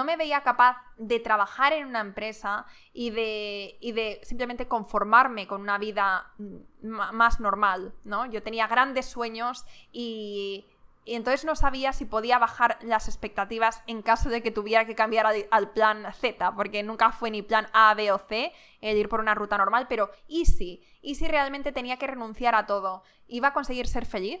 no me veía capaz de trabajar en una empresa y de, y de simplemente conformarme con una vida más normal, ¿no? Yo tenía grandes sueños y, y entonces no sabía si podía bajar las expectativas en caso de que tuviera que cambiar al, plan Z, porque nunca fue ni plan A, B o C el ir por una ruta normal, pero ¿y si? ¿Y si realmente tenía que renunciar a todo? ¿Iba a conseguir ser feliz?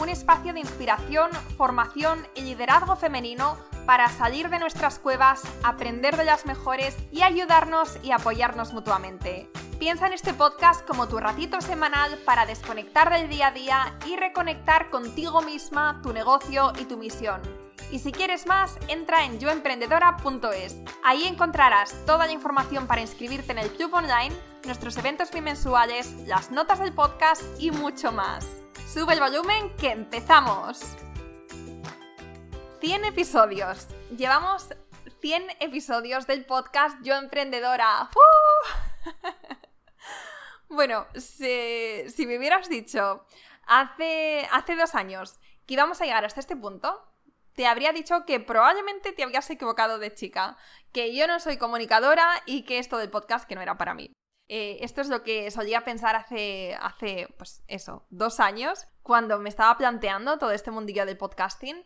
un espacio de inspiración, formación y liderazgo femenino para salir de nuestras cuevas, aprender de las mejores y ayudarnos y apoyarnos mutuamente. Piensa en este podcast como tu ratito semanal para desconectar del día a día y reconectar contigo misma, tu negocio y tu misión. Y si quieres más, entra en yoemprendedora.es. Ahí encontrarás toda la información para inscribirte en el club online, nuestros eventos bimensuales, las notas del podcast y mucho más. Sube el volumen que empezamos. 100 episodios. Llevamos 100 episodios del podcast Yo Emprendedora. bueno, si, me hubieras dicho hace, hace dos años que íbamos a llegar hasta este punto, te habría dicho que probablemente te habías equivocado de chica, que yo no soy comunicadora y que esto del podcast que no era para mí. Eh, esto es lo que solía pensar hace, hace, pues eso, dos años, cuando me estaba planteando todo este mundillo del podcasting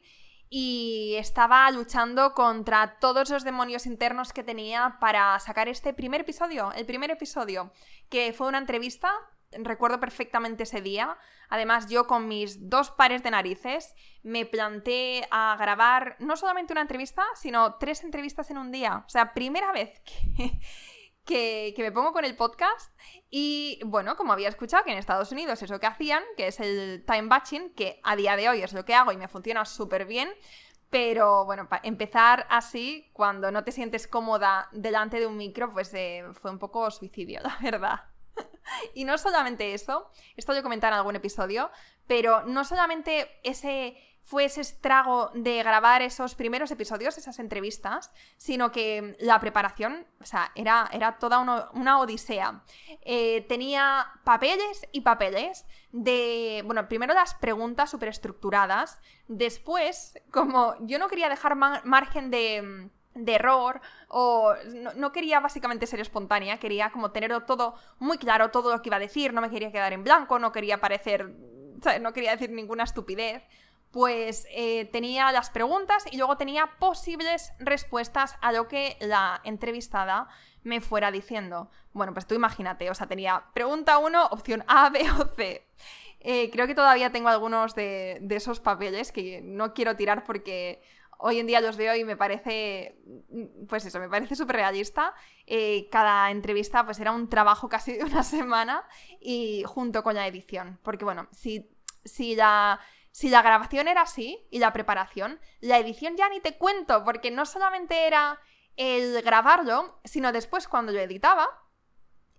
y estaba luchando contra todos los demonios internos que tenía para sacar este primer episodio, el primer episodio, que fue una entrevista, recuerdo perfectamente ese día, además yo con mis dos pares de narices me planté a grabar no solamente una entrevista, sino tres entrevistas en un día, o sea, primera vez que que, me pongo con el podcast. Y bueno, como había escuchado que en Estados Unidos es lo que hacían, que es el time batching, que a día de hoy es lo que hago y me funciona súper bien, pero bueno, para empezar así, cuando no te sientes cómoda delante de un micro, pues eh, fue un poco suicidio, la verdad. Y no solamente eso, esto yo comenté en algún episodio, pero no solamente ese fue ese estrago de grabar esos primeros episodios, esas entrevistas, sino que la preparación, o sea, era, era toda una, odisea. Eh, tenía papeles y papeles de, bueno, primero las preguntas súper estructuradas, después, como yo no quería dejar margen de error o no, quería básicamente ser espontánea, quería como tenerlo todo muy claro, todo lo que iba a decir, no me quería quedar en blanco, no quería parecer, no quería decir ninguna estupidez pues eh, tenía las preguntas y luego tenía posibles respuestas a lo que la entrevistada me fuera diciendo. Bueno, pues tú imagínate, o sea, tenía pregunta 1, opción A, B o C. Eh, creo que todavía tengo algunos de, esos papeles que no quiero tirar porque hoy en día los veo y me parece, pues eso, me parece súper realista. Eh, cada entrevista pues era un trabajo casi de una semana y junto con la edición. Porque bueno, si, si la si la grabación era así y la preparación, la edición ya ni te cuento, porque no solamente era el grabarlo, sino después cuando yo editaba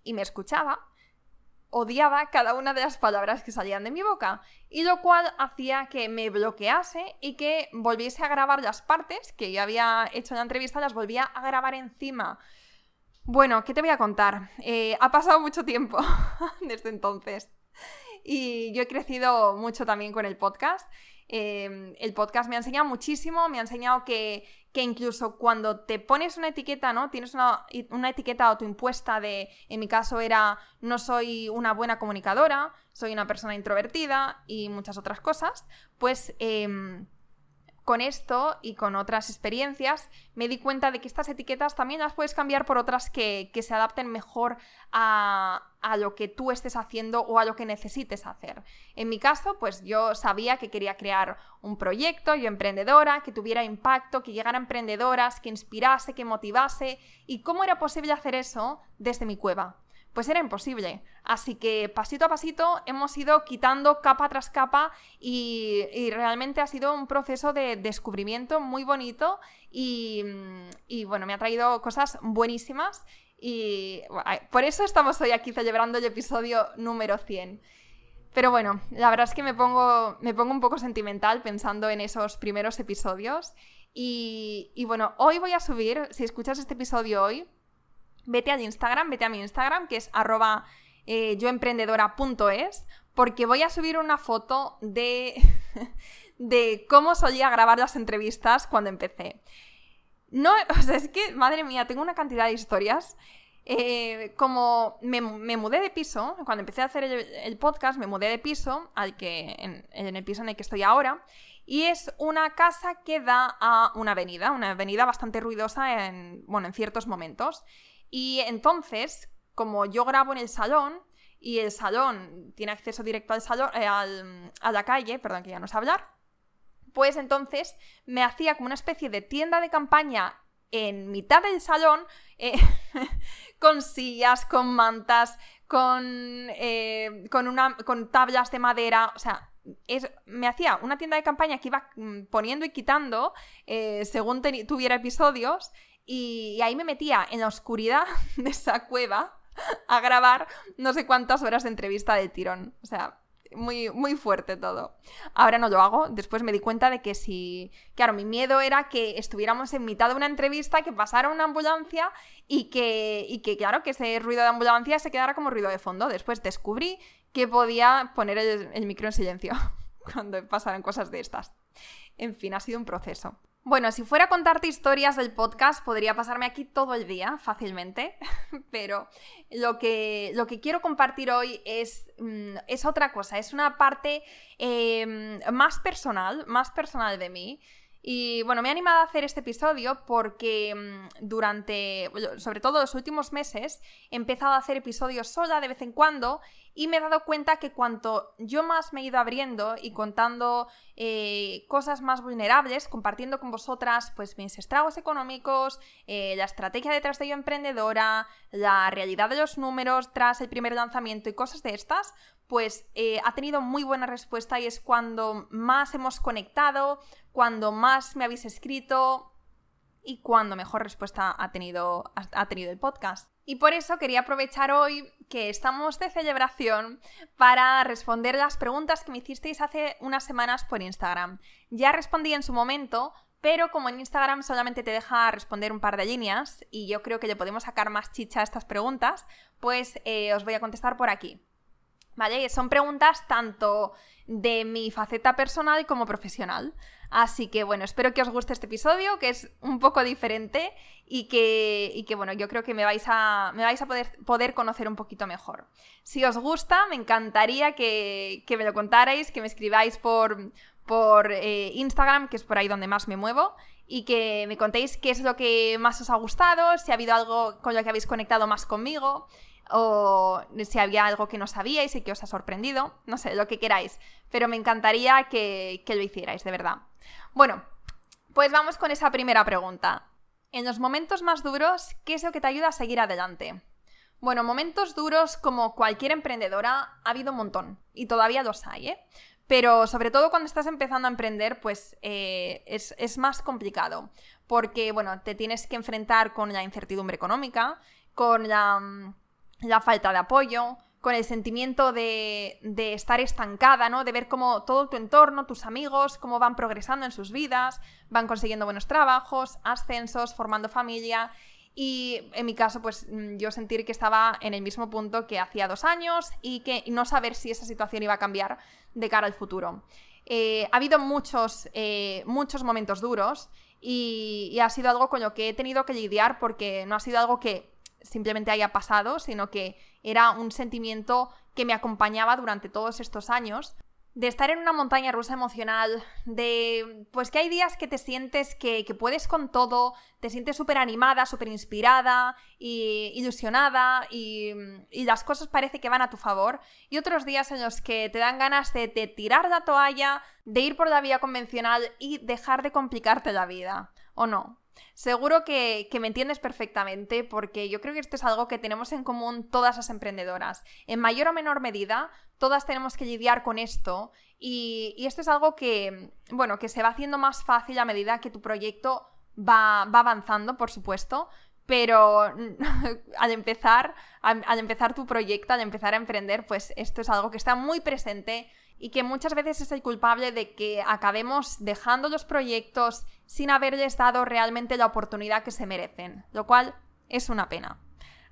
y me escuchaba, odiaba cada una de las palabras que salían de mi boca, y lo cual hacía que me bloquease y que volviese a grabar las partes que yo había hecho en la entrevista, las volvía a grabar encima. Bueno, ¿qué te voy a contar? Eh, ha pasado mucho tiempo desde entonces. Y yo he crecido mucho también con el podcast. Em, el podcast me ha enseñado muchísimo, me ha enseñado que, incluso cuando te pones una etiqueta, ¿no? Tienes una, etiqueta autoimpuesta de, en mi caso era, no soy una buena comunicadora, soy una persona introvertida y muchas otras cosas, pues... Em, con esto y con otras experiencias me di cuenta de que estas etiquetas también las puedes cambiar por otras que, se adapten mejor a, lo que tú estés haciendo o a lo que necesites hacer. En mi caso, pues yo sabía que quería crear un proyecto, yo emprendedora, que tuviera impacto, que llegara a emprendedoras, que inspirase, que motivase. ¿Y cómo era posible hacer eso desde mi cueva? pues era imposible. Así que pasito a pasito hemos ido quitando capa tras capa y, realmente ha sido un proceso de descubrimiento muy bonito y, bueno, me ha traído cosas buenísimas y por eso estamos hoy aquí celebrando el episodio número 100. Pero bueno, la verdad es que me pongo, me pongo un poco sentimental pensando en esos primeros episodios. Y, y bueno, hoy voy a subir, si escuchas este episodio hoy, vete al Instagram, vete a mi Instagram, que es arroba eh, yoemprendedora.es, porque voy a subir una foto de, de cómo solía grabar las entrevistas cuando empecé. No, o sea, es que, madre mía, tengo una cantidad de historias. Eh, como me, mudé de piso, cuando empecé a hacer el, podcast, me mudé de piso, al que, en, el piso en el que estoy ahora, y es una casa que da a una avenida, una avenida bastante ruidosa en, bueno, en ciertos momentos. Y entonces, como yo grabo en el salón, y el salón tiene acceso directo al salón, eh, a la calle, perdón que ya no sé hablar, pues entonces me hacía como una especie de tienda de campaña en mitad del salón, eh, con sillas, con mantas, con, eh, con, una, con tablas de madera, o sea, me hacía una tienda de campaña que iba mm, poniendo y quitando según tuviera episodios y, ahí me metía en la oscuridad de esa cueva a grabar no sé cuántas horas de entrevista de tirón. O sea, muy, muy fuerte todo. Ahora no lo hago. Después me di cuenta de que si. Claro, mi miedo era que estuviéramos en mitad de una entrevista, que pasara una ambulancia y que, y que claro, que ese ruido de ambulancia se quedara como ruido de fondo. Después descubrí que podía poner el, el micro en silencio cuando pasaran cosas de estas. En fin, ha sido un proceso. Bueno, si fuera a contarte historias del podcast, podría pasarme aquí todo el día fácilmente, pero lo que, lo que quiero compartir hoy es, mm, es otra cosa, es una parte em, más personal, más personal de mí. Y bueno, me he animado a hacer este episodio porque mm, durante, sobre todo los últimos meses, he empezado a hacer episodios sola de vez en cuando y me he dado cuenta que cuanto yo más me he ido abriendo y contando eh, cosas más vulnerables, compartiendo con vosotras pues mis estragos económicos, eh, la estrategia detrás de yo emprendedora, la realidad de los números tras el primer lanzamiento y cosas de estas, pues eh, ha tenido muy buena respuesta y es cuando más hemos conectado, cuando más me habéis escrito, y cuando mejor respuesta ha tenido, ha tenido el podcast. Y por eso quería aprovechar hoy que estamos de celebración para responder las preguntas que me hicisteis hace unas semanas por Instagram. Ya respondí en su momento, pero como en Instagram solamente te deja responder un par de líneas y yo creo que le podemos sacar más chicha a estas preguntas, pues eh, os voy a contestar por aquí. ¿Vale? Son preguntas tanto de mi faceta personal como profesional. Así que bueno, espero que os guste este episodio, que es un poco diferente y que, que bueno, yo creo que me vais a, me vais a poder, poder conocer un poquito mejor. Si os gusta, me encantaría que, me lo contarais, que me escribáis por, por eh, Instagram, que es por ahí donde más me muevo, y que me contéis qué es lo que más os ha gustado, si ha habido algo con lo que habéis conectado más conmigo o si había algo que no sabíais y que os ha sorprendido, no sé, lo que queráis, pero me encantaría que, lo hicierais, de verdad. Bueno, pues vamos con esa primera pregunta. En los momentos más duros, ¿qué es lo que te ayuda a seguir adelante? Bueno, momentos duros como cualquier emprendedora ha habido un montón y todavía los hay, ¿eh? Pero sobre todo cuando estás empezando a emprender, pues eh, es, más complicado. Porque, bueno, te tienes que enfrentar con la incertidumbre económica, con la mm, la falta de apoyo, con el sentimiento de, de, estar estancada, ¿no? De ver cómo todo tu entorno, tus amigos, cómo van progresando en sus vidas, van consiguiendo buenos trabajos, ascensos, formando familia. Y en mi caso, pues mm, yo sentir que estaba en el mismo punto que hacía dos años y que no saber si esa situación iba a cambiar de cara al futuro. Eh, ha habido muchos, eh, muchos momentos duros y, y ha sido algo con lo que he tenido que lidiar porque no ha sido algo que simplemente haya pasado, sino que era un sentimiento que me acompañaba durante todos estos años. De estar en una montaña rusa emocional, de pues que hay días que te sientes que, puedes con todo, te sientes súper animada, súper inspirada y ilusionada y, y, las cosas parece que van a tu favor, y otros días en los que te dan ganas de, de tirar la toalla, de ir por la vía convencional y dejar de complicarte la vida, ¿o no? Seguro que, me entiendes perfectamente porque yo creo que esto es algo que tenemos en común todas las emprendedoras. En mayor o menor medida, todas tenemos que lidiar con esto y, esto es algo que, bueno, que se va haciendo más fácil a medida que tu proyecto va, va avanzando, por supuesto, pero al empezar, al, empezar tu proyecto, al empezar a emprender, pues esto es algo que está muy presente y que muchas veces es el culpable de que acabemos dejando los proyectos sin haberles dado realmente la oportunidad que se merecen, lo cual es una pena.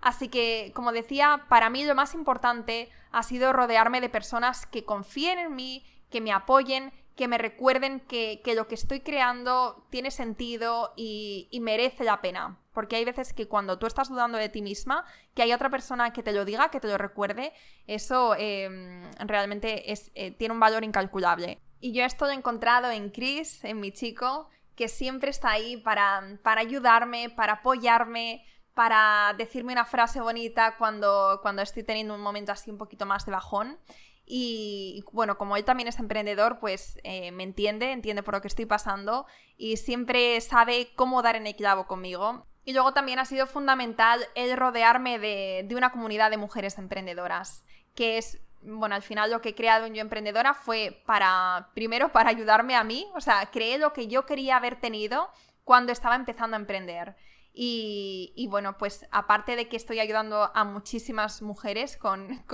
Así que, como decía, para mí lo más importante ha sido rodearme de personas que confíen en mí, que me apoyen, que me recuerden que, lo que estoy creando tiene sentido y, merece la pena. Porque hay veces que cuando tú estás dudando de ti misma, que hay otra persona que te lo diga, que te lo recuerde, eso em, realmente es, eh, tiene un valor incalculable. Y yo esto lo he encontrado en Chris, en mi chico, que siempre está ahí para, para ayudarme, para apoyarme, para decirme una frase bonita cuando, cuando estoy teniendo un momento así un poquito más de bajón. Y bueno, como él también es emprendedor, pues eh, me entiende, entiende por lo que estoy pasando y siempre sabe cómo dar en el clavo conmigo. Y luego también ha sido fundamental el rodearme de, de una comunidad de mujeres emprendedoras, que es bueno, al final lo que he creado en Yo Emprendedora fue para, primero, para ayudarme a mí, o sea, creé lo que yo quería haber tenido cuando estaba empezando a emprender. Y, bueno, pues aparte de que estoy ayudando a muchísimas mujeres con,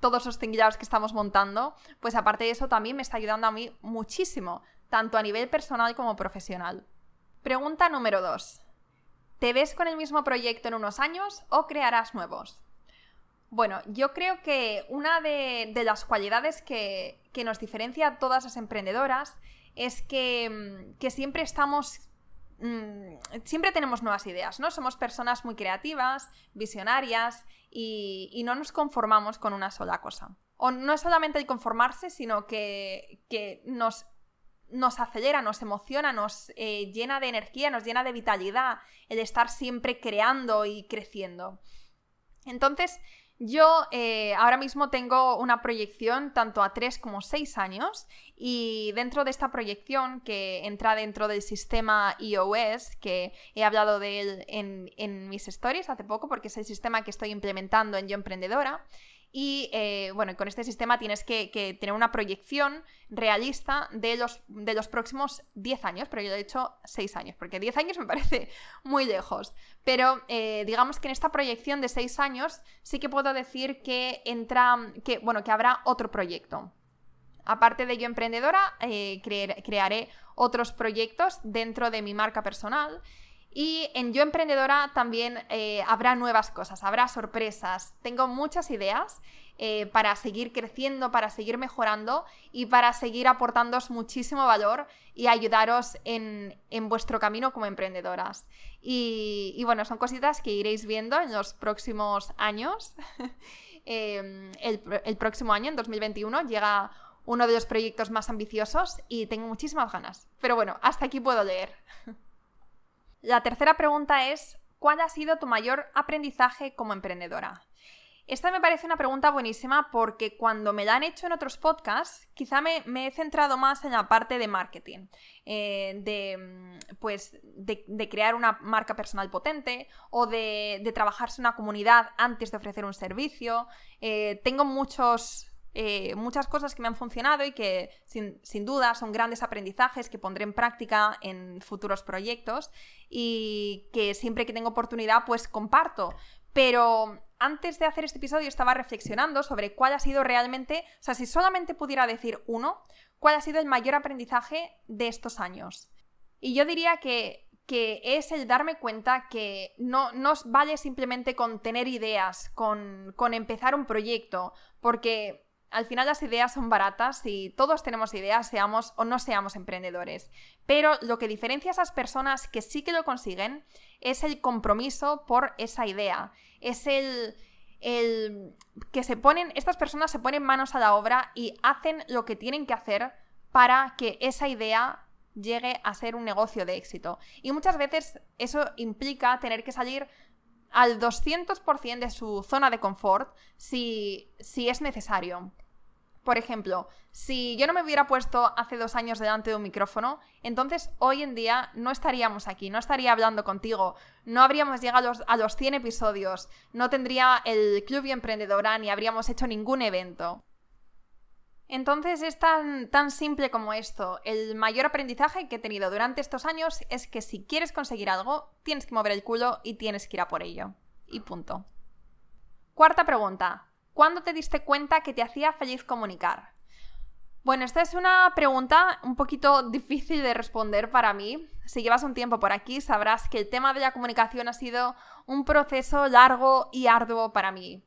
todos los tingillados que estamos montando, pues aparte de eso también me está ayudando a mí muchísimo, tanto a nivel personal como profesional. Pregunta número 2. ¿Te ves con el mismo proyecto en unos años o crearás nuevos? Bueno, yo creo que una de, las cualidades que, nos diferencia a todas las emprendedoras es que, que siempre estamos Mm, siempre tenemos nuevas ideas, ¿no? Somos personas muy creativas, visionarias y, no nos conformamos con una sola cosa. O no es solamente el conformarse, sino que, nos, nos acelera, nos emociona, nos eh, llena de energía, nos llena de vitalidad el estar siempre creando y creciendo. Entonces, yo eh, ahora mismo tengo una proyección tanto a 3 como 6 años y dentro de esta proyección que entra dentro del sistema iOS, que he hablado de él en, en mis stories hace poco porque es el sistema que estoy implementando en Yo Emprendedora, y eh, bueno, con este sistema tienes que, tener una proyección realista de los, de los próximos 10 años, pero yo he dicho 6 años, porque 10 años me parece muy lejos. Pero eh, digamos que en esta proyección de 6 años sí que puedo decir que entra, que, bueno, que habrá otro proyecto. Aparte de yo emprendedora, eh, crearé otros proyectos dentro de mi marca personal y en Yo Emprendedora también eh, habrá nuevas cosas, habrá sorpresas. Tengo muchas ideas eh, para seguir creciendo, para seguir mejorando y para seguir aportándoos muchísimo valor y ayudaros en, vuestro camino como emprendedoras. Y, bueno, son cositas que iréis viendo en los próximos años. Em, el, el próximo año, en 2021, llega uno de los proyectos más ambiciosos y tengo muchísimas ganas. Pero bueno, hasta aquí puedo leer. La tercera pregunta es, ¿cuál ha sido tu mayor aprendizaje como emprendedora? Esta me parece una pregunta buenísima porque cuando me la han hecho en otros podcasts, quizá me, he centrado más en la parte de marketing, eh, de, mm, pues, de, crear una marca personal potente o de, trabajarse una comunidad antes de ofrecer un servicio. Eh, tengo muchos eh, muchas cosas que me han funcionado y que sin, duda son grandes aprendizajes que pondré en práctica en futuros proyectos y que siempre que tengo oportunidad pues comparto. Pero antes de hacer este episodio estaba reflexionando sobre cuál ha sido realmente, o sea, si solamente pudiera decir uno, cuál ha sido el mayor aprendizaje de estos años. Y yo diría que, que es el darme cuenta que no, no vale simplemente con tener ideas, con, con empezar un proyecto, porque al final las ideas son baratas y todos tenemos ideas, seamos o no seamos emprendedores. Pero lo que diferencia a esas personas que sí que lo consiguen es el compromiso por esa idea. Es el, el que se ponen, estas personas se ponen manos a la obra y hacen lo que tienen que hacer para que esa idea llegue a ser un negocio de éxito. Y muchas veces eso implica tener que salir al 200% de su zona de confort si, si es necesario. Por ejemplo, si yo no me hubiera puesto hace dos años delante de un micrófono, entonces hoy en día no estaríamos aquí, no estaría hablando contigo, no habríamos llegado a los, a los 100 episodios, no tendría el Club y Emprendedora ni habríamos hecho ningún evento. Entonces es tan, tan simple como esto. El mayor aprendizaje que he tenido durante estos años es que si quieres conseguir algo, tienes que mover el culo y tienes que ir a por ello. Y punto. Cuarta pregunta. ¿Cuándo te diste cuenta que te hacía feliz comunicar? Bueno, esta es una pregunta un poquito difícil de responder para mí. Si llevas un tiempo por aquí, sabrás que el tema de la comunicación ha sido un proceso largo y arduo para mí.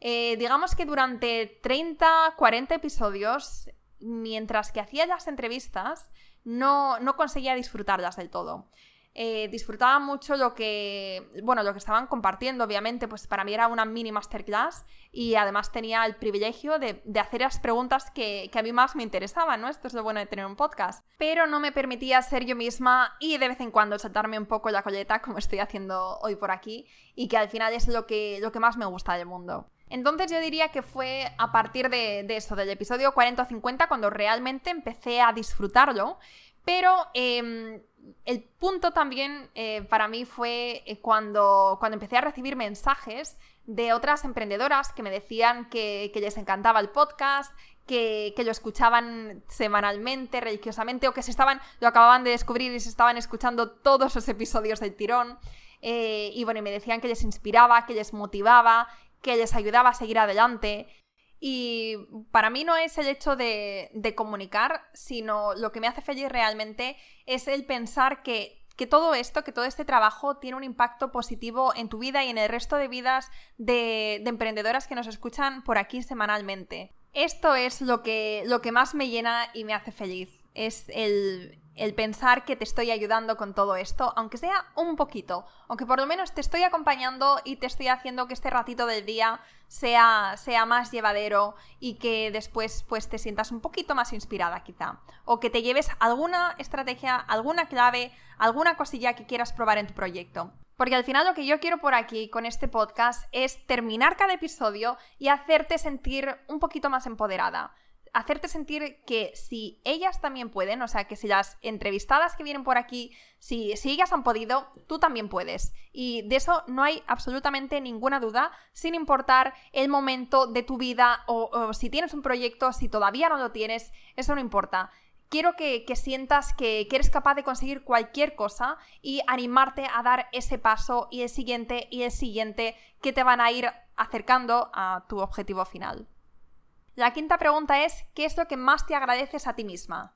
Eh, digamos que durante 30, 40 episodios, mientras que hacía las entrevistas, no, no conseguía disfrutarlas del todo. Eh, disfrutaba mucho lo que, bueno, lo que estaban compartiendo, obviamente, pues para mí era una mini masterclass y además tenía el privilegio de, hacer las preguntas que, a mí más me interesaban, ¿no? Esto es lo bueno de tener un podcast. Pero no me permitía ser yo misma y de vez en cuando saltarme un poco la colleta, como estoy haciendo hoy por aquí, y que al final es lo que, lo que más me gusta del mundo. Entonces yo diría que fue a partir de, de eso, del episodio 40 o 50, cuando realmente empecé a disfrutarlo, pero em, el punto también eh, para mí fue eh, cuando, cuando empecé a recibir mensajes de otras emprendedoras que me decían que, les encantaba el podcast, que, lo escuchaban semanalmente, religiosamente, o que se estaban, lo acababan de descubrir y se estaban escuchando todos los episodios del tirón. Eh, y bueno, y me decían que les inspiraba, que les motivaba, que les ayudaba a seguir adelante. Y para mí no es el hecho de, comunicar, sino lo que me hace feliz realmente es el pensar que todo esto, que todo este trabajo tiene un impacto positivo en tu vida y en el resto de vidas de, de, emprendedoras que nos escuchan por aquí semanalmente. Esto es lo que, lo que más me llena y me hace feliz. Es el, el pensar que te estoy ayudando con todo esto, aunque sea un poquito, aunque por lo menos te estoy acompañando y te estoy haciendo que este ratito del día sea, sea más llevadero y que después pues te sientas un poquito más inspirada quizá, o que te lleves alguna estrategia, alguna clave, alguna cosilla que quieras probar en tu proyecto. Porque al final lo que yo quiero por aquí con este podcast es terminar cada episodio y hacerte sentir un poquito más empoderada hacerte sentir que si ellas también pueden, o sea, que si las entrevistadas que vienen por aquí, si, si, ellas han podido, tú también puedes. Y de eso no hay absolutamente ninguna duda, sin importar el momento de tu vida o, si tienes un proyecto, si todavía no lo tienes, eso no importa. Quiero que, sientas que, que, eres capaz de conseguir cualquier cosa y animarte a dar ese paso y el siguiente y el siguiente que te van a ir acercando a tu objetivo final. La quinta pregunta es, ¿qué es lo que más te agradeces a ti misma?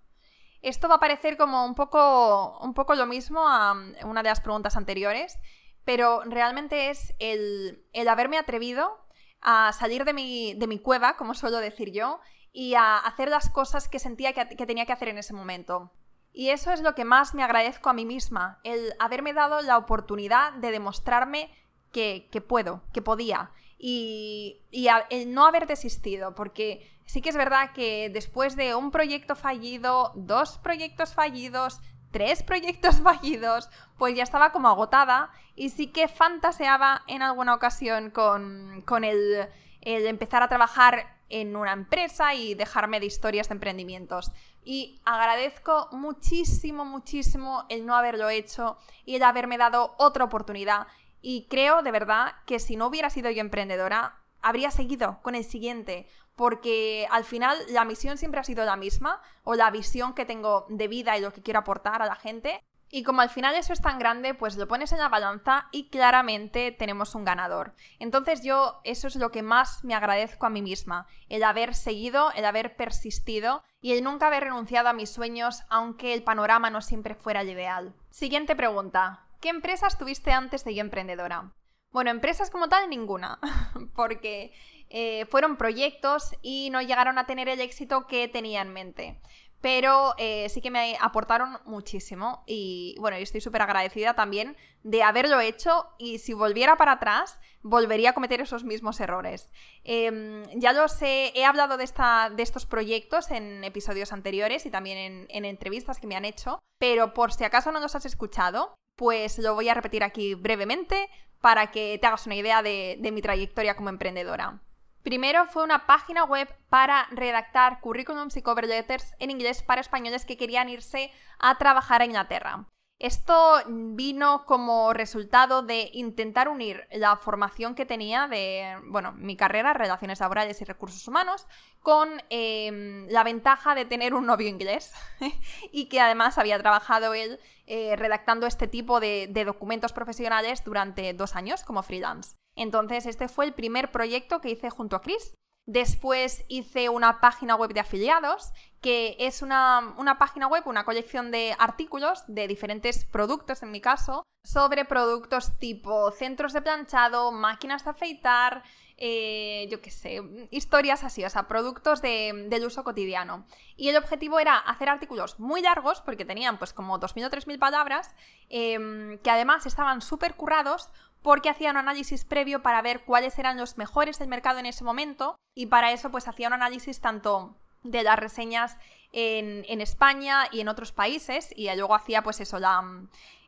Esto va a parecer como un poco, un poco lo mismo a una de las preguntas anteriores, pero realmente es el, haberme atrevido a salir de mi, de mi, cueva, como suelo decir yo, y a hacer las cosas que sentía que, tenía que hacer en ese momento. Y eso es lo que más me agradezco a mí misma, el haberme dado la oportunidad de demostrarme que, que puedo, que podía, y, el no haber desistido, porque sí que es verdad que después de un proyecto fallido, dos proyectos fallidos, tres proyectos fallidos, pues ya estaba como agotada y sí que fantaseaba en alguna ocasión con, el, el empezar a trabajar en una empresa y dejarme de historias de emprendimientos. Y agradezco muchísimo, muchísimo el no haberlo hecho y el haberme dado otra oportunidad y creo de verdad que si no hubiera sido yo emprendedora, habría seguido con el siguiente, porque al final la misión siempre ha sido la misma, o la visión que tengo de vida y lo que quiero aportar a la gente. Y como al final eso es tan grande, pues lo pones en la balanza y claramente tenemos un ganador. Entonces yo eso es lo que más me agradezco a mí misma, el haber seguido, el haber persistido y el nunca haber renunciado a mis sueños, aunque el panorama no siempre fuera el ideal. Siguiente pregunta. ¿Qué empresas tuviste antes de Yo Emprendedora? Bueno, empresas como tal, ninguna, porque eh, fueron proyectos y no llegaron a tener el éxito que tenía en mente pero eh, sí que me aportaron muchísimo y bueno, estoy súper agradecida también de haberlo hecho y si volviera para atrás, volvería a cometer esos mismos errores. Em, ya lo sé, he hablado de, esta, de estos proyectos en episodios anteriores y también en, entrevistas que me han hecho, pero por si acaso no los has escuchado, pues lo voy a repetir aquí brevemente para que te hagas una idea de mi trayectoria como emprendedora. Primero fue una página web para redactar currículums y cover letters en inglés para españoles que querían irse a trabajar a Inglaterra. Esto vino como resultado de intentar unir la formación que tenía de, bueno, mi carrera, Relaciones Laborales y Recursos Humanos, con em, la ventaja de tener un novio inglés y que además había trabajado él eh, redactando este tipo de, de documentos profesionales durante dos años como freelance. Entonces, este fue el primer proyecto que hice junto a Chris Después hice una página web de afiliados, que es una, página web, una colección de artículos de diferentes productos, en mi caso, sobre productos tipo centros de planchado, máquinas de afeitar, eh, yo qué sé, historias así, o sea, productos de, del uso cotidiano. Y el objetivo era hacer artículos muy largos, porque tenían pues como 2.000 o 3.000 palabras, em, que además estaban súper currados porque hacía un análisis previo para ver cuáles eran los mejores del mercado en ese momento y para eso pues hacía un análisis tanto de las reseñas en, España y en otros países y luego hacía pues eso, la,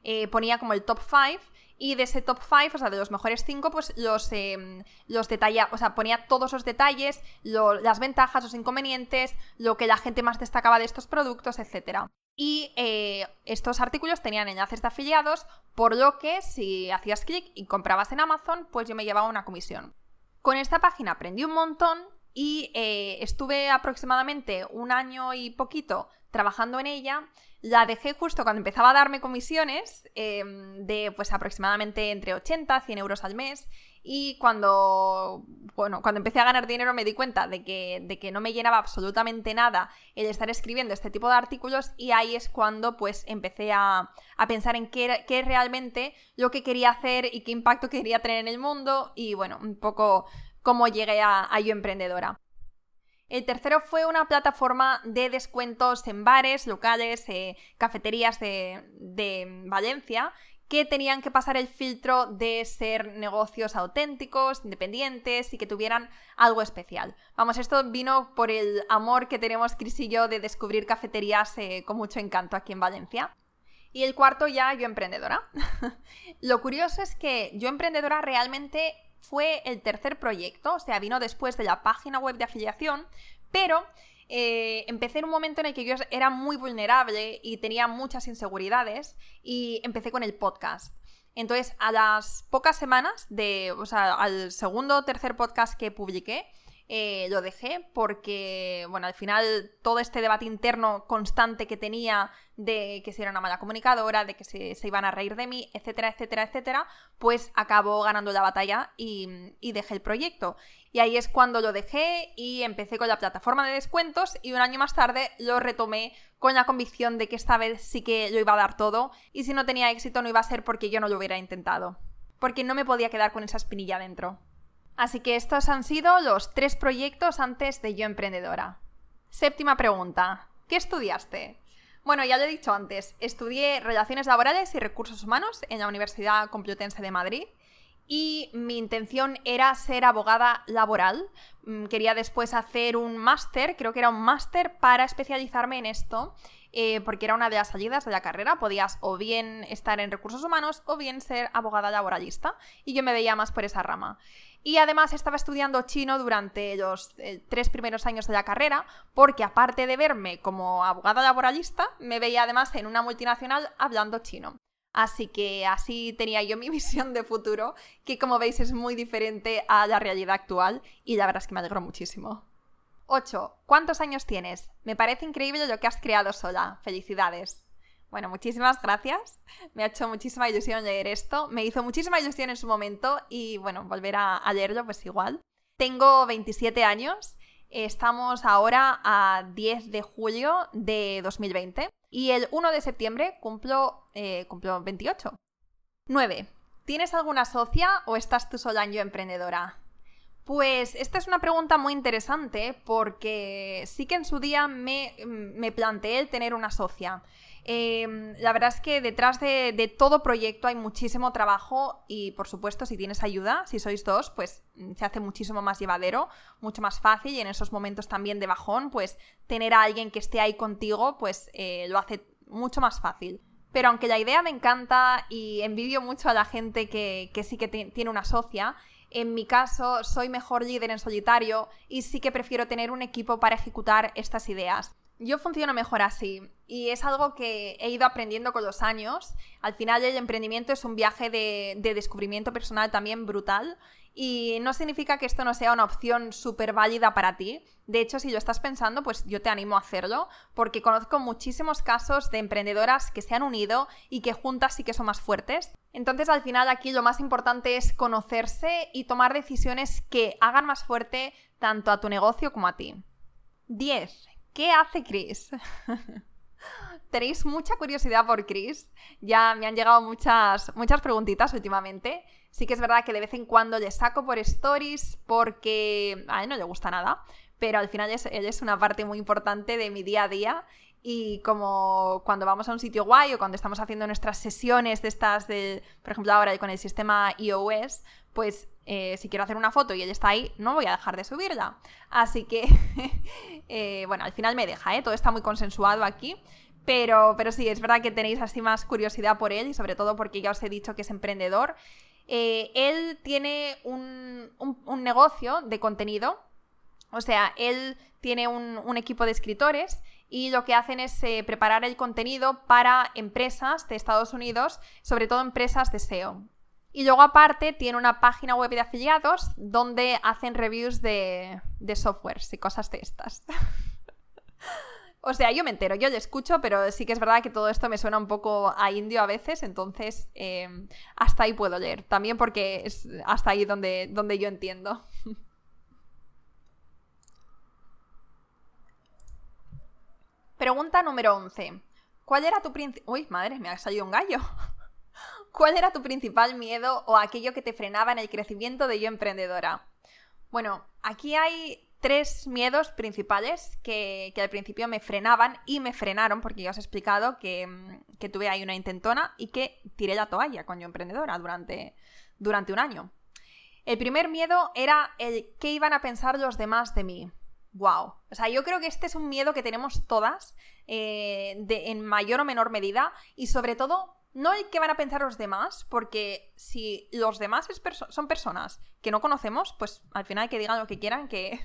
eh, ponía como el top 5 y de ese top 5, o sea, de los mejores 5, pues los, eh, los detalla, o sea, ponía todos los detalles, las ventajas, los inconvenientes, lo que la gente más destacaba de estos productos, etc. Y eh, estos artículos tenían enlaces de afiliados, por lo que si hacías clic y comprabas en Amazon, pues yo me llevaba una comisión. Con esta página aprendí un montón y eh, estuve aproximadamente un año y poquito trabajando en ella la dejé justo cuando empezaba a darme comisiones em, de pues aproximadamente entre 80 a 100 euros al mes y cuando, bueno, cuando empecé a ganar dinero me di cuenta de que, de que no me llenaba absolutamente nada el estar escribiendo este tipo de artículos y ahí es cuando pues empecé a, pensar en qué, qué realmente lo que quería hacer y qué impacto quería tener en el mundo y bueno, un poco cómo llegué a, a Yo Emprendedora. El tercero fue una plataforma de descuentos en bares, locales, eh, cafeterías de, Valencia que tenían que pasar el filtro de ser negocios auténticos, independientes y que tuvieran algo especial. Vamos, esto vino por el amor que tenemos Cris y yo de descubrir cafeterías eh, con mucho encanto aquí en Valencia. Y el cuarto ya, yo emprendedora. Lo curioso es que yo emprendedora realmente fue el tercer proyecto, o sea, vino después de la página web de afiliación, pero eh, empecé en un momento en el que yo era muy vulnerable y tenía muchas inseguridades y empecé con el podcast. Entonces, a las pocas semanas de, o sea, al segundo o tercer podcast que publiqué, eh, lo dejé porque, bueno, al final todo este debate interno constante que tenía de que si era una mala comunicadora, de que se, iban a reír de mí, etcétera, etcétera, etcétera, pues acabó ganando la batalla y, y dejé el proyecto. Y ahí es cuando lo dejé y empecé con la plataforma de descuentos y un año más tarde lo retomé con la convicción de que esta vez sí que lo iba a dar todo y si no tenía éxito no iba a ser porque yo no lo hubiera intentado. Porque no me podía quedar con esa espinilla dentro. Así que estos han sido los tres proyectos antes de Yo Emprendedora. Séptima pregunta. ¿Qué estudiaste? Bueno, ya lo he dicho antes, estudié Relaciones Laborales y Recursos Humanos en la Universidad Complutense de Madrid y mi intención era ser abogada laboral. Mm, quería después hacer un máster, creo que era un máster para especializarme en esto, eh, porque era una de las salidas de la carrera. Podías o bien estar en recursos humanos o bien ser abogada laboralista y yo me veía más por esa rama. Y además estaba estudiando chino durante los eh, tres primeros años de la carrera, porque aparte de verme como abogada laboralista, me veía además en una multinacional hablando chino. Así que así tenía yo mi visión de futuro, que como veis es muy diferente a la realidad actual y la verdad es que me alegro muchísimo. 8. ¿Cuántos años tienes? Me parece increíble lo que has creado sola. Felicidades. Bueno, muchísimas gracias. Me ha hecho muchísima ilusión leer esto. Me hizo muchísima ilusión en su momento y bueno, volver a, leerlo pues igual. Tengo 27 años. Estamos ahora a 10 de julio de 2020 y el 1 de septiembre cumplo, eh, cumplo 28. 9. ¿Tienes alguna socia o estás tú sola en Yo Emprendedora? Pues esta es una pregunta muy interesante porque sí que en su día me, me planteé el tener una socia. Em, la verdad es que detrás de, todo proyecto hay muchísimo trabajo y por supuesto si tienes ayuda, si sois dos, pues mm, se hace muchísimo más llevadero, mucho más fácil y en esos momentos también de bajón, pues tener a alguien que esté ahí contigo, pues eh, lo hace mucho más fácil. Pero aunque la idea me encanta y envidio mucho a la gente que, sí que tiene una socia, en mi caso soy mejor líder en solitario y sí que prefiero tener un equipo para ejecutar estas ideas. Yo funciono mejor así y es algo que he ido aprendiendo con los años. Al final el emprendimiento es un viaje de, descubrimiento personal también brutal y no significa que esto no sea una opción súper válida para ti. De hecho, si lo estás pensando, pues yo te animo a hacerlo porque conozco muchísimos casos de emprendedoras que se han unido y que juntas sí que son más fuertes. Entonces, al final aquí lo más importante es conocerse y tomar decisiones que hagan más fuerte tanto a tu negocio como a ti. 10. ¿Qué hace Chris? Tenéis mucha curiosidad por Chris. Ya me han llegado muchas, muchas preguntitas últimamente. Sí que es verdad que de vez en cuando le saco por stories porque a él no le gusta nada, pero al final él es una parte muy importante de mi día a día y como cuando vamos a un sitio guay o cuando estamos haciendo nuestras sesiones de estas, de, por ejemplo ahora con el sistema iOS, pues eh, si quiero hacer una foto y ella está ahí, no voy a dejar de subirla. Así que, eh, bueno, al final me deja, ¿eh? Todo está muy consensuado aquí. Pero, pero sí, es verdad que tenéis así más curiosidad por él y sobre todo porque ya os he dicho que es emprendedor. Eh, él tiene un, negocio de contenido, o sea, él tiene un, equipo de escritores y lo que hacen es preparar el contenido para empresas de Estados Unidos, sobre todo empresas de SEO. Y luego aparte tiene una página web de afiliados donde hacen reviews de, de softwares y cosas de estas. o sea, yo me entero, yo le escucho, pero sí que es verdad que todo esto me suena un poco a indio a veces, entonces em, hasta ahí puedo leer. También porque es hasta ahí donde, donde yo entiendo. Pregunta número 11. ¿Cuál era tu principal... Uy, madre, me ha salido un gallo. ¿Cuál era tu principal miedo o aquello que te frenaba en el crecimiento de yo emprendedora? Bueno, aquí hay tres miedos principales que, al principio me frenaban y me frenaron porque ya os he explicado que, mm, tuve ahí una intentona y que tiré la toalla con yo emprendedora durante, durante un año. El primer miedo era el qué iban a pensar los demás de mí. ¡Wow! O sea, yo creo que este es un miedo que tenemos todas eh, en mayor o menor medida y sobre todo no el que van a pensar los demás, porque si los demás son personas que no conocemos, pues al final que digan lo que quieran, que,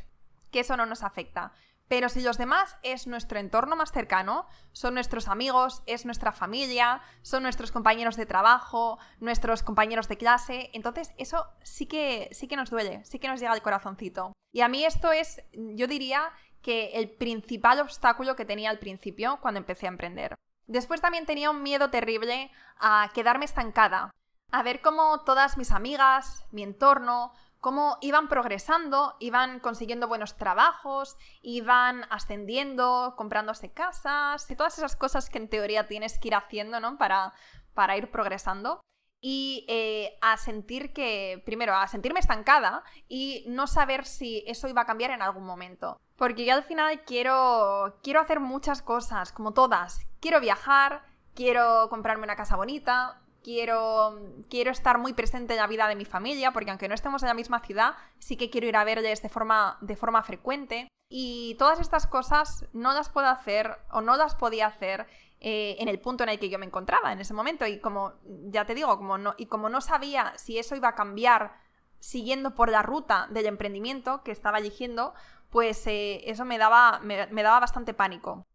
que eso no nos afecta. Pero si los demás es nuestro entorno más cercano, son nuestros amigos, es nuestra familia, son nuestros compañeros de trabajo, nuestros compañeros de clase, entonces eso sí que, sí que nos duele, sí que nos llega al corazoncito. Y a mí esto es, yo diría que el principal obstáculo que tenía al principio cuando empecé a emprender. Después también tenía un miedo terrible a quedarme estancada, a ver cómo todas mis amigas, mi entorno, cómo iban progresando, iban consiguiendo buenos trabajos, iban ascendiendo, comprándose casas y todas esas cosas que en teoría tienes que ir haciendo, ¿no? Para, para ir progresando y eh, a sentir que, primero, a sentirme estancada y no saber si eso iba a cambiar en algún momento. Porque yo al final quiero, quiero hacer muchas cosas, como todas. Quiero viajar, quiero comprarme una casa bonita, quiero, quiero estar muy presente en la vida de mi familia, porque aunque no estemos en la misma ciudad, sí que quiero ir a verles de forma, de forma frecuente. Y todas estas cosas no las puedo hacer o no las podía hacer eh, en el punto en el que yo me encontraba en ese momento. Y como ya te digo, como no, y como no sabía si eso iba a cambiar siguiendo por la ruta del emprendimiento que estaba eligiendo, pues eh, eso me daba, me, daba bastante pánico.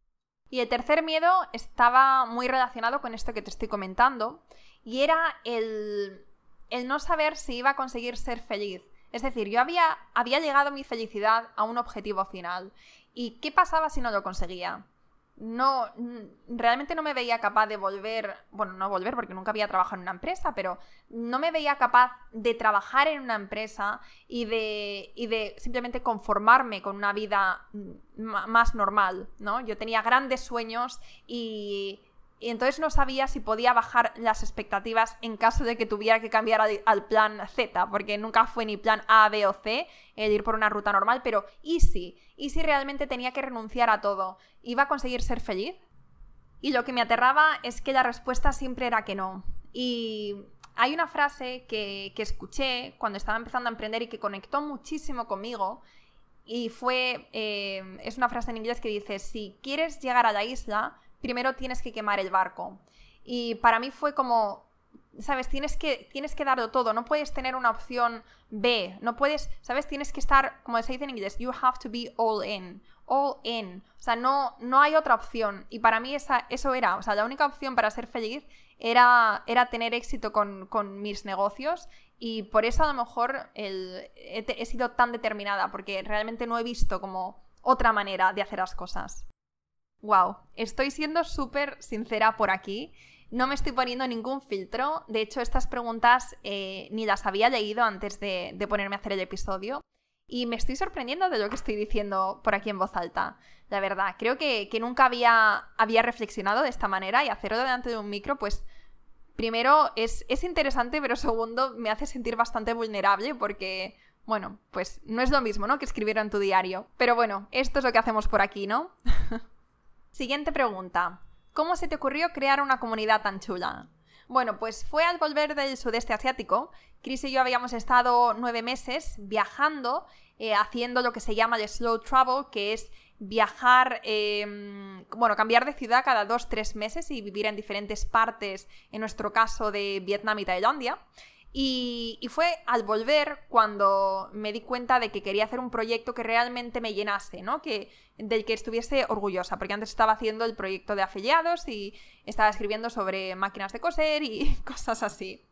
Y el tercer miedo estaba muy relacionado con esto que te estoy comentando, y era el, el no saber si iba a conseguir ser feliz. Es decir, yo había, había llegado mi felicidad a un objetivo final. ¿Y qué pasaba si no lo conseguía? no, realmente no me veía capaz de volver, bueno, no volver porque nunca había trabajado en una empresa, pero no me veía capaz de trabajar en una empresa y de, y de simplemente conformarme con una vida más normal, ¿no? Yo tenía grandes sueños y, y entonces no sabía si podía bajar las expectativas en caso de que tuviera que cambiar al, plan Z, porque nunca fue ni plan A, B o C el ir por una ruta normal, pero ¿y si? ¿Y si realmente tenía que renunciar a todo? ¿Iba a conseguir ser feliz? Y lo que me aterraba es que la respuesta siempre era que no. Y hay una frase que, escuché cuando estaba empezando a emprender y que conectó muchísimo conmigo. Y fue, eh, es una frase en inglés que dice, si quieres llegar a la isla, primero tienes que quemar el barco. Y para mí fue como, ¿sabes? Tienes que, tienes que darlo todo, no puedes tener una opción B, no puedes, ¿sabes? Tienes que estar, como se dice en inglés, you have to be all in, all in, o sea, no, no hay otra opción. Y para mí esa, eso era, o sea, la única opción para ser feliz era, era tener éxito con, mis negocios y por eso a lo mejor he, he sido tan determinada, porque realmente no he visto como otra manera de hacer las cosas. Wow, estoy siendo súper sincera por aquí. No me estoy poniendo ningún filtro. De hecho, estas preguntas eh, ni las había leído antes de, ponerme a hacer el episodio. Y me estoy sorprendiendo de lo que estoy diciendo por aquí en voz alta. La verdad, creo que, nunca había, había, reflexionado de esta manera y hacerlo delante de un micro, pues primero es, es interesante, pero segundo me hace sentir bastante vulnerable porque, bueno, pues no es lo mismo, ¿no? Que escribir en tu diario. Pero bueno, esto es lo que hacemos por aquí, ¿no? Siguiente pregunta. ¿Cómo se te ocurrió crear una comunidad tan chula? Bueno, pues fue al volver del sudeste asiático. Chris y yo habíamos estado nueve meses viajando, eh, haciendo lo que se llama el slow travel, que es viajar, em, bueno, cambiar de ciudad cada dos, tres meses y vivir en diferentes partes, en nuestro caso de Vietnam y Tailandia. Y, fue al volver cuando me di cuenta de que quería hacer un proyecto que realmente me llenase, ¿no? Que, del que estuviese orgullosa, porque antes estaba haciendo el proyecto de afiliados y estaba escribiendo sobre máquinas de coser y cosas así.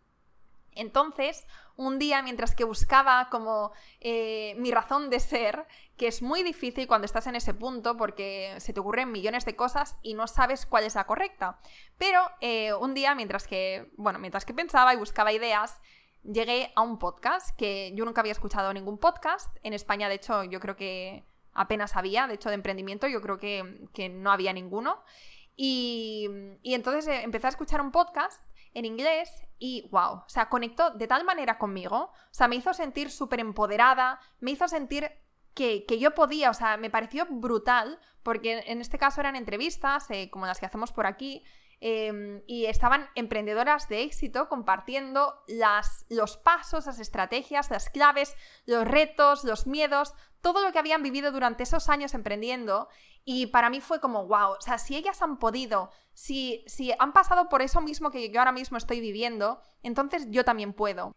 Entonces, un día, mientras que buscaba como eh, mi razón de ser, que es muy difícil cuando estás en ese punto porque se te ocurren millones de cosas y no sabes cuál es la correcta. Pero eh, un día, mientras que, bueno, mientras que pensaba y buscaba ideas, llegué a un podcast que yo nunca había escuchado ningún podcast. En España, de hecho, yo creo que apenas había, de hecho, de emprendimiento, yo creo que, no había ninguno. Y, y entonces eh, empecé a escuchar un podcast en inglés y wow, o sea, conectó de tal manera conmigo, o sea, me hizo sentir súper empoderada, me hizo sentir que, yo podía, o sea, me pareció brutal, porque en este caso eran entrevistas, eh, como las que hacemos por aquí, em, y estaban emprendedoras de éxito compartiendo las, los pasos, las estrategias, las claves, los retos, los miedos, todo lo que habían vivido durante esos años emprendiendo y para mí fue como, wow, o sea, si ellas han podido, si, si han pasado por eso mismo que yo ahora mismo estoy viviendo, entonces yo también puedo.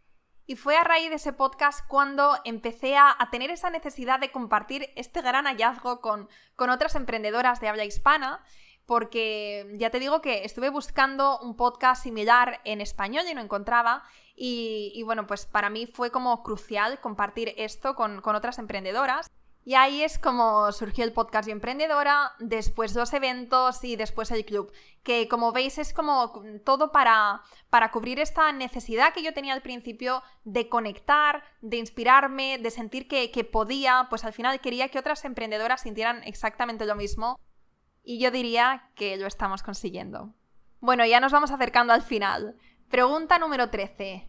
Y fue a raíz de ese podcast cuando empecé a, tener esa necesidad de compartir este gran hallazgo con, con otras emprendedoras de habla hispana porque ya te digo que estuve buscando un podcast similar en español y no encontraba. Y, bueno, pues para mí fue como crucial compartir esto con, con otras emprendedoras. Y ahí es como surgió el podcast de Emprendedora, después los eventos y después el club, que como veis es como todo para, para cubrir esta necesidad que yo tenía al principio de conectar, de inspirarme, de sentir que, que podía, pues al final quería que otras emprendedoras sintieran exactamente lo mismo y yo diría que lo estamos consiguiendo. Bueno, ya nos vamos acercando al final. Pregunta número 13.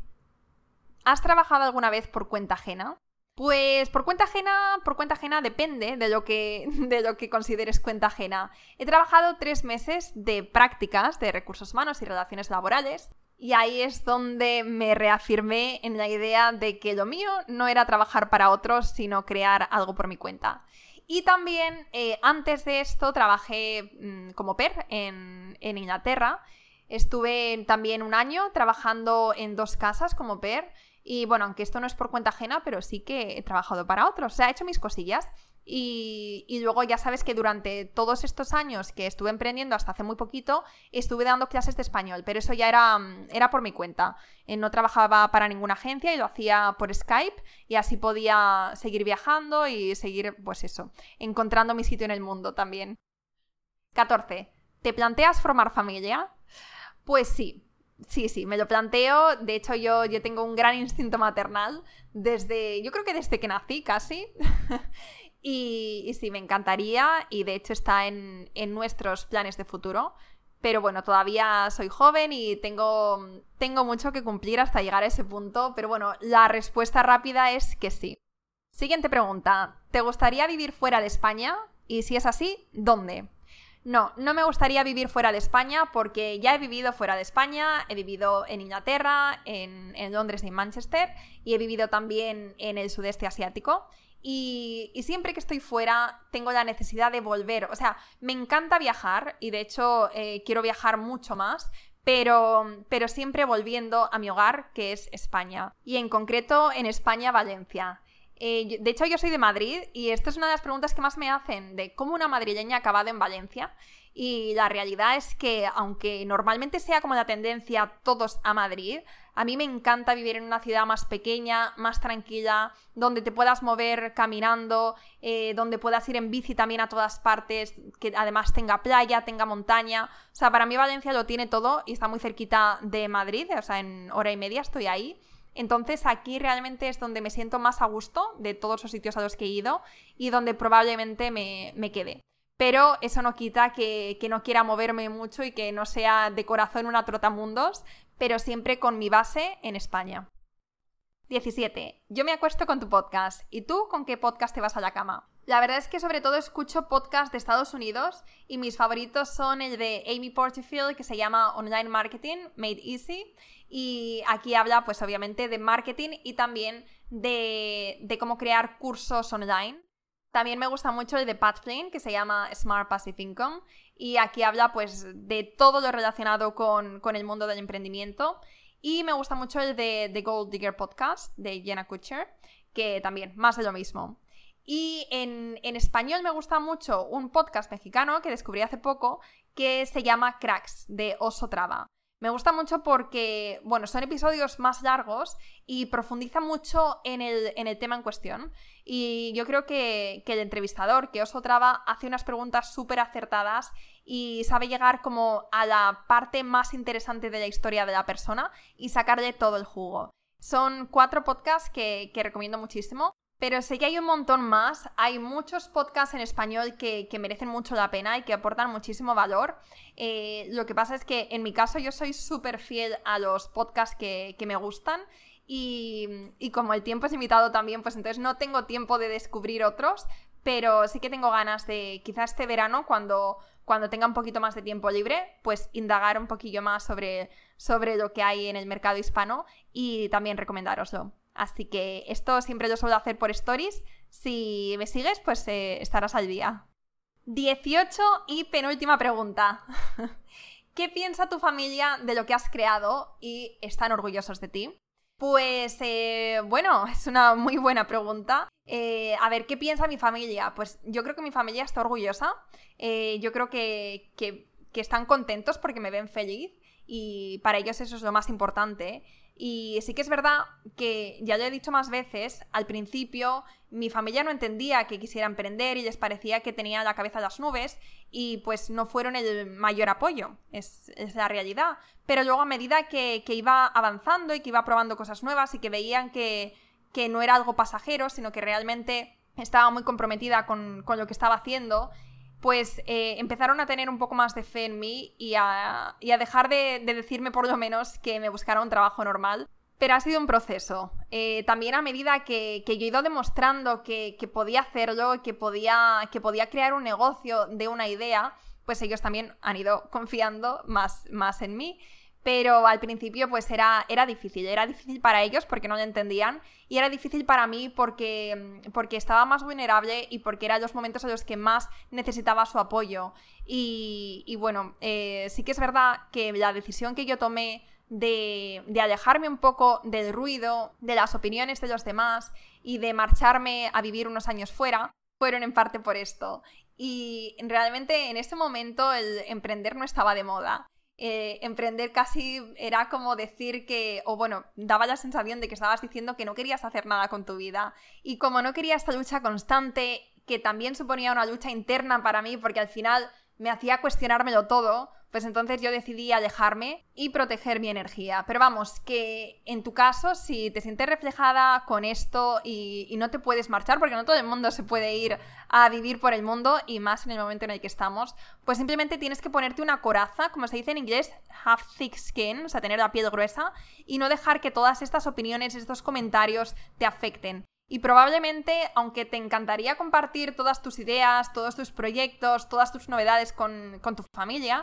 ¿Has trabajado alguna vez por cuenta ajena? Pues por cuenta ajena, por cuenta ajena depende de lo que, de lo que consideres cuenta ajena. He trabajado tres meses de prácticas de recursos humanos y relaciones laborales y ahí es donde me reafirmé en la idea de que lo mío no era trabajar para otros, sino crear algo por mi cuenta. Y también eh, antes de esto trabajé mm, como PER en, en Inglaterra. Estuve también un año trabajando en dos casas como PER y bueno, aunque esto no es por cuenta ajena, pero sí que he trabajado para otros. O sea, he hecho mis cosillas. Y, luego ya sabes que durante todos estos años que estuve emprendiendo, hasta hace muy poquito, estuve dando clases de español, pero eso ya era, era por mi cuenta. Eh, no trabajaba para ninguna agencia y lo hacía por Skype y así podía seguir viajando y seguir, pues eso, encontrando mi sitio en el mundo también. 14. ¿Te planteas formar familia? Pues sí, Sí, sí, me lo planteo. De hecho, yo, yo tengo un gran instinto maternal desde, yo creo que desde que nací casi. y, sí, me encantaría y de hecho está en, nuestros planes de futuro. Pero bueno, todavía soy joven y tengo, tengo mucho que cumplir hasta llegar a ese punto. Pero bueno, la respuesta rápida es que sí. Siguiente pregunta. ¿Te gustaría vivir fuera de España? Y si es así, ¿dónde? No, no me gustaría vivir fuera de España porque ya he vivido fuera de España, he vivido en Inglaterra, en, Londres y en Manchester y he vivido también en el sudeste asiático. Y, siempre que estoy fuera tengo la necesidad de volver. O sea, me encanta viajar y de hecho eh, quiero viajar mucho más, pero, pero siempre volviendo a mi hogar, que es España. Y en concreto en España, Valencia. Eh, de hecho, yo soy de Madrid y esta es una de las preguntas que más me hacen de cómo una madrileña ha acabado en Valencia. Y la realidad es que, aunque normalmente sea como la tendencia todos a Madrid, a mí me encanta vivir en una ciudad más pequeña, más tranquila, donde te puedas mover caminando, eh, donde puedas ir en bici también a todas partes, que además tenga playa, tenga montaña. O sea, para mí Valencia lo tiene todo y está muy cerquita de Madrid, o sea, en hora y media estoy ahí. Entonces aquí realmente es donde me siento más a gusto de todos los sitios a los que he ido y donde probablemente me, quede. Pero eso no quita que, que, no quiera moverme mucho y que no sea de corazón una trotamundos, pero siempre con mi base en España. 17. Yo me acuesto con tu podcast. ¿Y tú con qué podcast te vas a la cama? La verdad es que sobre todo escucho podcasts de Estados Unidos y mis favoritos son el de Amy Porterfield que se llama Online Marketing Made Easy y aquí habla pues obviamente de marketing y también de, cómo crear cursos online. También me gusta mucho el de Pat Flynn que se llama Smart Passive Income y aquí habla pues de todo lo relacionado con, con el mundo del emprendimiento y me gusta mucho el de The Gold Digger Podcast de Jenna Kutcher, que también, más de lo mismo. Y en, en, español me gusta mucho un podcast mexicano que descubrí hace poco que se llama Cracks, de Oso Traba. Me gusta mucho porque, bueno, son episodios más largos y profundiza mucho en el, en el tema en cuestión. Y yo creo que, que el entrevistador, que Oso Traba, hace unas preguntas súper acertadas y sabe llegar como a la parte más interesante de la historia de la persona y sacarle todo el jugo. Son cuatro podcasts que, que recomiendo muchísimo. Pero sé que hay un montón más. Hay muchos podcasts en español que, merecen mucho la pena y que aportan muchísimo valor. Eh, lo que pasa es que en mi caso yo soy súper fiel a los podcasts que, me gustan. Y, como el tiempo es limitado también, pues entonces no tengo tiempo de descubrir otros. Pero sí que tengo ganas de, quizás este verano, cuando, cuando tenga un poquito más de tiempo libre, pues indagar un poquillo más sobre, sobre lo que hay en el mercado hispano y también recomendaroslo. Así que esto siempre lo suelo hacer por stories. Si me sigues, pues eh, estarás al día. 18 y penúltima pregunta. ¿Qué piensa tu familia de lo que has creado y están orgullosos de ti? Pues eh, bueno, es una muy buena pregunta. Eh, a ver, ¿qué piensa mi familia? Pues yo creo que mi familia está orgullosa. yo creo que, que, que están contentos porque me ven feliz y para ellos eso es lo más importante. Y sí que es verdad que, ya lo he dicho más veces, al principio mi familia no entendía que quisiera emprender y les parecía que tenía la cabeza en las nubes y pues no fueron el mayor apoyo, es, la realidad. Pero luego a medida que, iba avanzando y que iba probando cosas nuevas y que veían que, no era algo pasajero, sino que realmente estaba muy comprometida con, con lo que estaba haciendo pues eh, empezaron a tener un poco más de fe en mí y a, dejar de, decirme por lo menos que me buscara un trabajo normal. Pero ha sido un proceso. Eh, también a medida que, yo he ido demostrando que, podía hacerlo, que podía, que podía crear un negocio de una idea, pues ellos también han ido confiando más, más en mí. Pero al principio pues era, era difícil, era difícil para ellos porque no lo entendían y era difícil para mí porque, porque estaba más vulnerable y porque eran los momentos en los que más necesitaba su apoyo. Y, bueno, eh, sí que es verdad que la decisión que yo tomé de, de, alejarme un poco del ruido, de las opiniones de los demás y de marcharme a vivir unos años fuera, fueron en parte por esto. Y realmente en ese momento el emprender no estaba de moda. Eh, emprender casi era como decir que, o bueno, daba la sensación de que estabas diciendo que no querías hacer nada con tu vida. Y como no quería esta lucha constante, que también suponía una lucha interna para mí, porque al final me hacía cuestionármelo todo, pues entonces yo decidí alejarme y proteger mi energía. Pero vamos, que en tu caso, si te sientes reflejada con esto y, no te puedes marchar, porque no todo el mundo se puede ir a vivir por el mundo y más en el momento en el que estamos, pues simplemente tienes que ponerte una coraza, como se dice en inglés, have thick skin, o sea, tener la piel gruesa, y no dejar que todas estas opiniones, estos comentarios te afecten. Y probablemente, aunque te encantaría compartir todas tus ideas, todos tus proyectos, todas tus novedades con, con tu familia,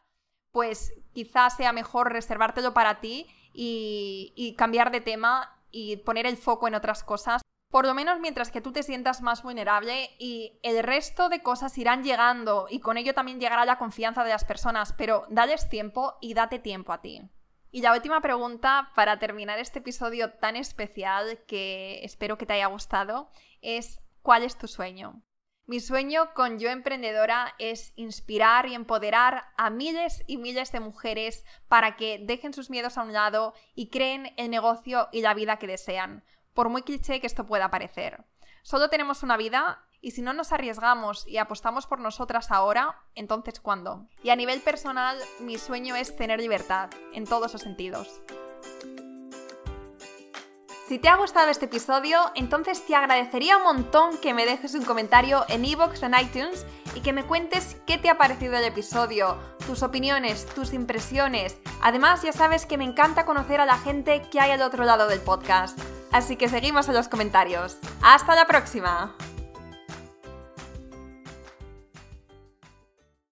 pues quizás sea mejor reservártelo para ti y, cambiar de tema y poner el foco en otras cosas por lo menos mientras que tú te sientas más vulnerable y el resto de cosas irán llegando y con ello también llegará la confianza de las personas, pero dales tiempo y date tiempo a ti. Y la última pregunta para terminar este episodio tan especial que espero que te haya gustado es ¿cuál es tu sueño? Mi sueño con Yo Emprendedora es inspirar y empoderar a miles y miles de mujeres para que dejen sus miedos a un lado y creen el negocio y la vida que desean, por muy cliché que esto pueda parecer. Solo tenemos una vida y si no nos arriesgamos y apostamos por nosotras ahora, entonces ¿cuándo? Y a nivel personal, mi sueño es tener libertad, en todos los sentidos. Si te ha gustado este episodio, entonces te agradecería un montón que me dejes un comentario en iVoox o en iTunes y que me cuentes qué te ha parecido el episodio, tus opiniones, tus impresiones. Además, ya sabes que me encanta conocer a la gente que hay al otro lado del podcast. Así que seguimos en los comentarios. ¡Hasta la próxima!